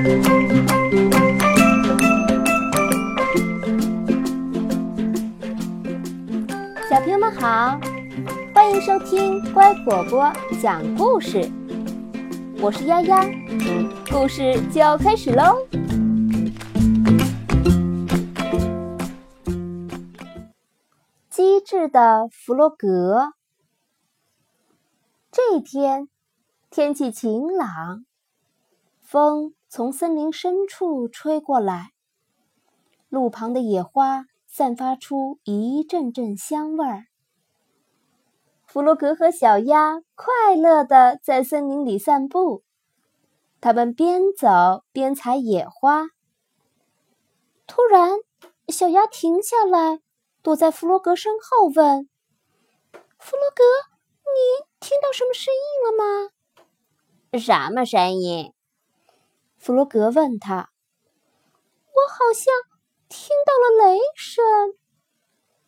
小朋友们好，欢迎收听乖果果讲故事。我是丫丫，故事就要开始喽。机智的弗洛格。这一天，天气晴朗，风从森林深处吹过来，路旁的野花。散发出一阵阵香味儿。弗洛格和小鸭快乐地在森林里散步，他们边走边采野花。突然，小鸭停下来，躲在弗洛格身后，问：“弗洛格，你听到什么声音了吗？”“什么声音？”弗洛格问他。“我好像……”听到了雷声，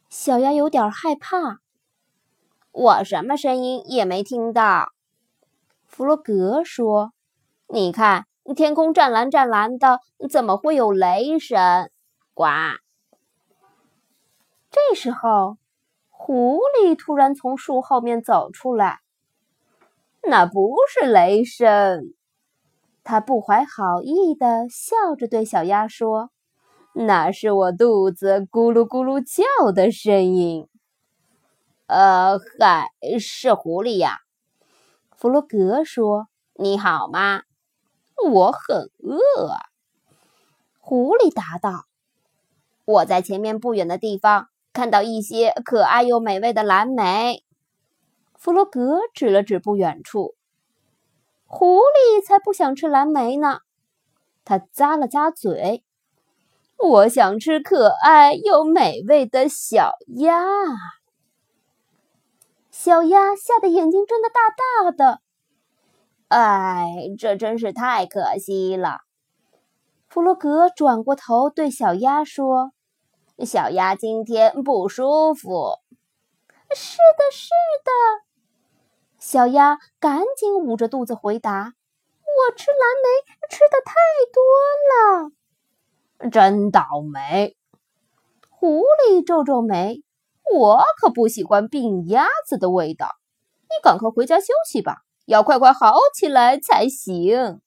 小鸭有点害怕。我什么声音也没听到。弗洛格说：“你看，天空湛蓝湛蓝的，怎么会有雷声？”呱！这时候，狐狸突然从树后面走出来。那不是雷声，他不怀好意的笑着对小鸭说。那是我肚子咕噜咕噜叫的声音。呃，嗨，是狐狸呀。弗洛格说：“你好吗？我很饿。”狐狸答道：“我在前面不远的地方看到一些可爱又美味的蓝莓。”弗洛格指了指不远处。狐狸才不想吃蓝莓呢。他咂了咂嘴。我想吃可爱又美味的小鸭。小鸭吓得眼睛睁得大大的。哎，这真是太可惜了。弗洛格转过头对小鸭说：“小鸭今天不舒服。”“是的，是的。”小鸭赶紧捂着肚子回答：“我吃蓝莓吃的太多了。”真倒霉！狐狸皱皱眉，我可不喜欢病鸭子的味道。你赶快回家休息吧，要快快好起来才行。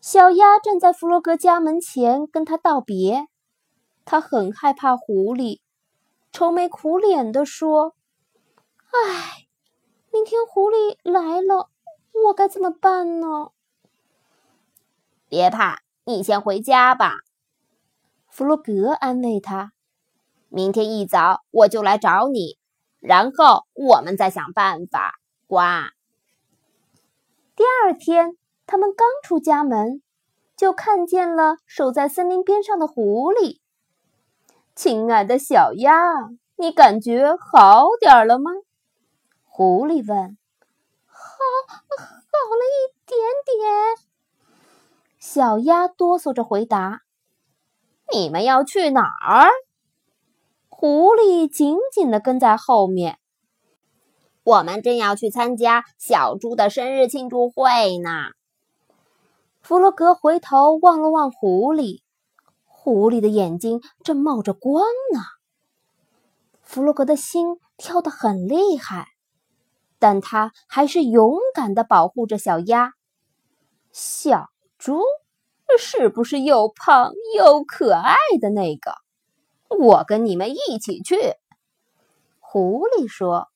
小鸭站在弗洛格家门前跟他道别，他很害怕狐狸，愁眉苦脸地说：“唉，明天狐狸来了，我该怎么办呢？”别怕。你先回家吧，弗洛格安慰他。明天一早我就来找你，然后我们再想办法。呱。第二天，他们刚出家门，就看见了守在森林边上的狐狸。亲爱的小鸭，你感觉好点了吗？狐狸问。好，好了一点点。小鸭哆嗦着回答：“你们要去哪儿？”狐狸紧紧地跟在后面。我们正要去参加小猪的生日庆祝会呢。弗洛格回头望了望狐狸，狐狸的眼睛正冒着光呢。弗洛格的心跳得很厉害，但他还是勇敢地保护着小鸭。小。猪是不是又胖又可爱的那个？我跟你们一起去。狐狸说。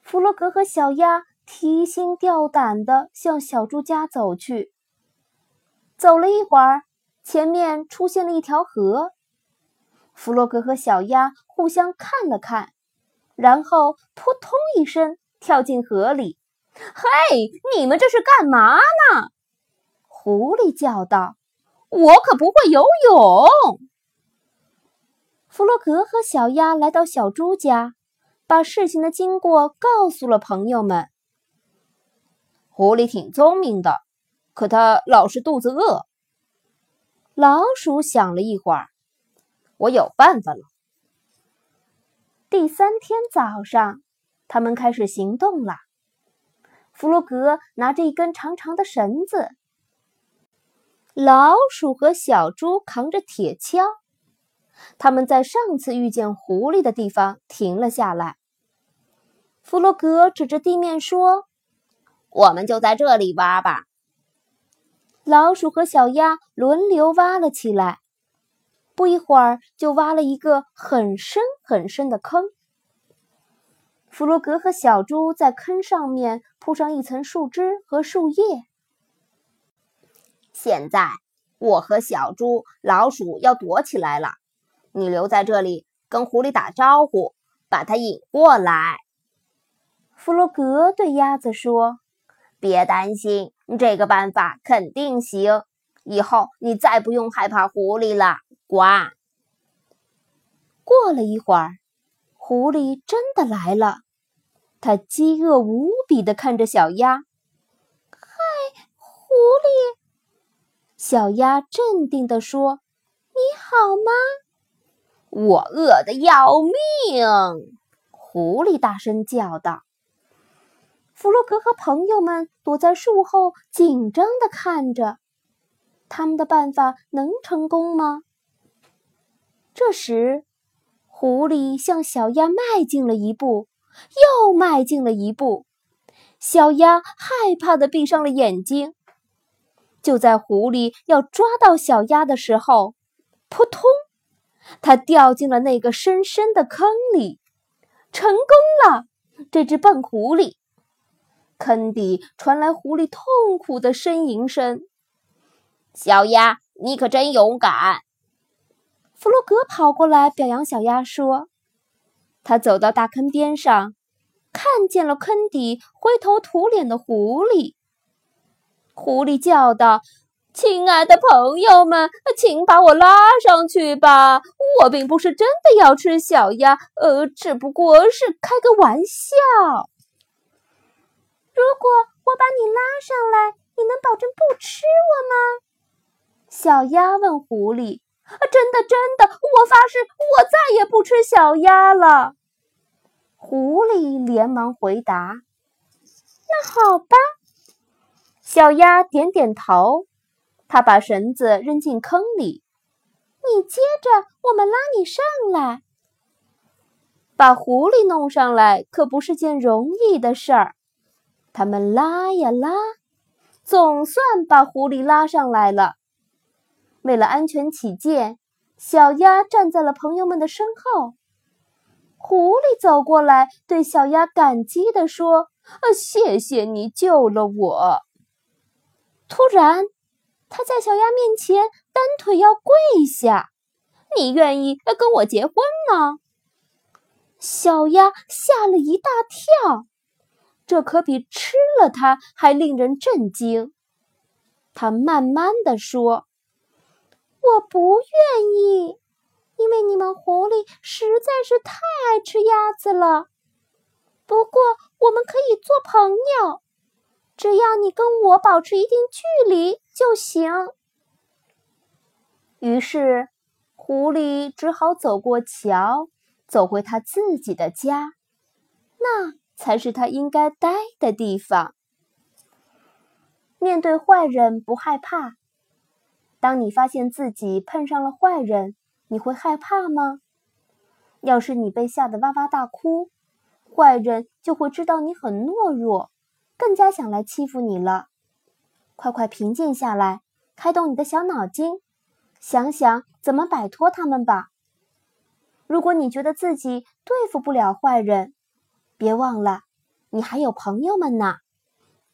弗洛格和小鸭提心吊胆地向小猪家走去。走了一会儿，前面出现了一条河。弗洛格和小鸭互相看了看，然后扑通一声跳进河里。嘿，你们这是干嘛呢？狐狸叫道：“我可不会游泳。”弗洛格和小鸭来到小猪家，把事情的经过告诉了朋友们。狐狸挺聪明的，可它老是肚子饿。老鼠想了一会儿：“我有办法了。”第三天早上，他们开始行动了。弗洛格拿着一根长长的绳子。老鼠和小猪扛着铁锹，他们在上次遇见狐狸的地方停了下来。弗洛格指着地面说：“我们就在这里挖吧。”老鼠和小鸭轮流挖了起来，不一会儿就挖了一个很深很深的坑。弗洛格和小猪在坑上面铺上一层树枝和树叶。现在，我和小猪、老鼠要躲起来了，你留在这里跟狐狸打招呼，把它引过来。弗洛格对鸭子说：“别担心，这个办法肯定行。以后你再不用害怕狐狸了。”呱。过了一会儿。狐狸真的来了，它饥饿无比地看着小鸭。“嗨，狐狸！”小鸭镇定地说，“你好吗？”“我饿得要命！”狐狸大声叫道。弗洛格和朋友们躲在树后，紧张地看着，他们的办法能成功吗？这时。狐狸向小鸭迈进了一步，又迈进了一步。小鸭害怕的闭上了眼睛。就在狐狸要抓到小鸭的时候，扑通，它掉进了那个深深的坑里，成功了！这只笨狐狸。坑底传来狐狸痛苦的呻吟声：“小鸭，你可真勇敢！”弗洛格跑过来表扬小鸭，说：“他走到大坑边上，看见了坑底灰头土脸的狐狸。狐狸叫道：‘亲爱的朋友们，请把我拉上去吧！我并不是真的要吃小鸭，呃，只不过是开个玩笑。’如果我把你拉上来，你能保证不吃我吗？”小鸭问狐狸。真的，真的，我发誓，我再也不吃小鸭了。狐狸连忙回答：“那好吧。”小鸭点点头，它把绳子扔进坑里。你接着，我们拉你上来。把狐狸弄上来可不是件容易的事儿。他们拉呀拉，总算把狐狸拉上来了。为了安全起见，小鸭站在了朋友们的身后。狐狸走过来，对小鸭感激地说：“啊，谢谢你救了我。”突然，他在小鸭面前单腿要跪下：“你愿意跟我结婚吗？”小鸭吓了一大跳，这可比吃了它还令人震惊。他慢慢地说。我不愿意，因为你们狐狸实在是太爱吃鸭子了。不过我们可以做朋友，只要你跟我保持一定距离就行。于是，狐狸只好走过桥，走回他自己的家，那才是他应该待的地方。面对坏人，不害怕。当你发现自己碰上了坏人，你会害怕吗？要是你被吓得哇哇大哭，坏人就会知道你很懦弱，更加想来欺负你了。快快平静下来，开动你的小脑筋，想想怎么摆脱他们吧。如果你觉得自己对付不了坏人，别忘了，你还有朋友们呢，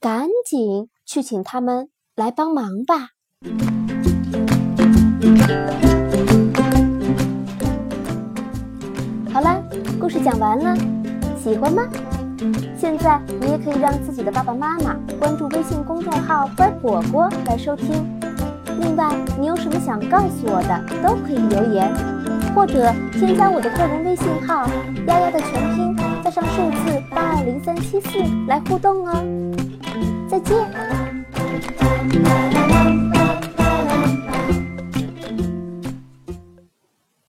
赶紧去请他们来帮忙吧。好了，故事讲完了，喜欢吗？现在你也可以让自己的爸爸妈妈关注微信公众号“乖果果”来收听。另外，你有什么想告诉我的，都可以留言，或者添加我的个人微信号“丫丫”的全拼加上数字八二零三七四来互动哦。再见。